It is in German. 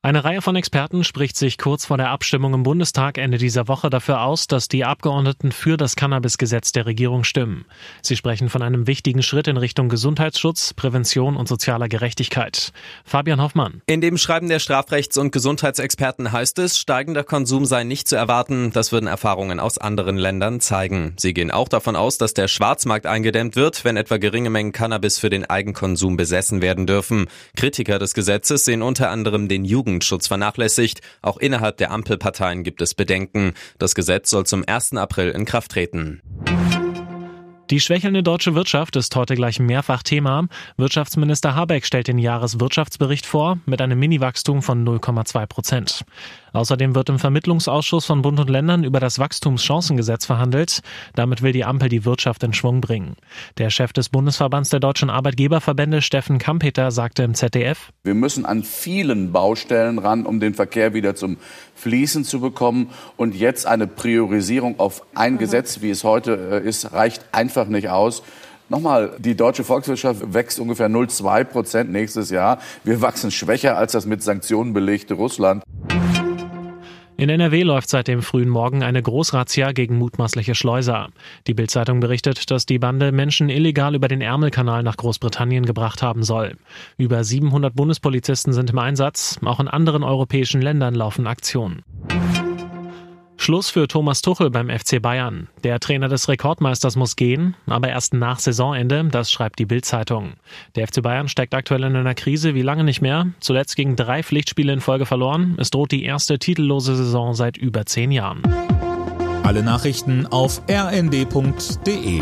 Eine Reihe von Experten spricht sich kurz vor der Abstimmung im Bundestag Ende dieser Woche dafür aus, dass die Abgeordneten für das Cannabis-Gesetz der Regierung stimmen. Sie sprechen von einem wichtigen Schritt in Richtung Gesundheitsschutz, Prävention und sozialer Gerechtigkeit. Fabian Hoffmann. In dem Schreiben der Strafrechts- und Gesundheitsexperten heißt es, steigender Konsum sei nicht zu erwarten. Das würden Erfahrungen aus anderen Ländern zeigen. Sie gehen auch davon aus, dass der Schwarzmarkt eingedämmt wird, wenn etwa geringe Mengen Cannabis für den Eigenkonsum besessen werden dürfen. Kritiker des Gesetzes sehen unter anderem den Jugend Jugendschutz vernachlässigt. Auch innerhalb der Ampelparteien gibt es Bedenken. Das Gesetz soll zum 1. April in Kraft treten. Die schwächelnde deutsche Wirtschaft ist heute gleich mehrfach Thema. Wirtschaftsminister Habeck stellt den Jahreswirtschaftsbericht vor mit einem Miniwachstum von 0,2 Prozent. Außerdem wird im Vermittlungsausschuss von Bund und Ländern über das Wachstumschancengesetz verhandelt. Damit will die Ampel die Wirtschaft in Schwung bringen. Der Chef des Bundesverbands der deutschen Arbeitgeberverbände, Steffen Kampeter, sagte im ZDF, Wir müssen an vielen Baustellen ran, um den Verkehr wieder zum Fließen zu bekommen. Und jetzt eine Priorisierung auf ein Gesetz, wie es heute äh, ist, reicht einfach nicht aus. Nochmal, die deutsche Volkswirtschaft wächst ungefähr 0,2 Prozent nächstes Jahr. Wir wachsen schwächer als das mit Sanktionen belegte Russland. In NRW läuft seit dem frühen Morgen eine Großrazzia gegen mutmaßliche Schleuser. Die Bildzeitung berichtet, dass die Bande Menschen illegal über den Ärmelkanal nach Großbritannien gebracht haben soll. Über 700 Bundespolizisten sind im Einsatz. Auch in anderen europäischen Ländern laufen Aktionen. Schluss für Thomas Tuchel beim FC Bayern. Der Trainer des Rekordmeisters muss gehen, aber erst nach Saisonende, das schreibt die Bild-Zeitung. Der FC Bayern steckt aktuell in einer Krise wie lange nicht mehr. Zuletzt gegen drei Pflichtspiele in Folge verloren. Es droht die erste titellose Saison seit über zehn Jahren. Alle Nachrichten auf rnd.de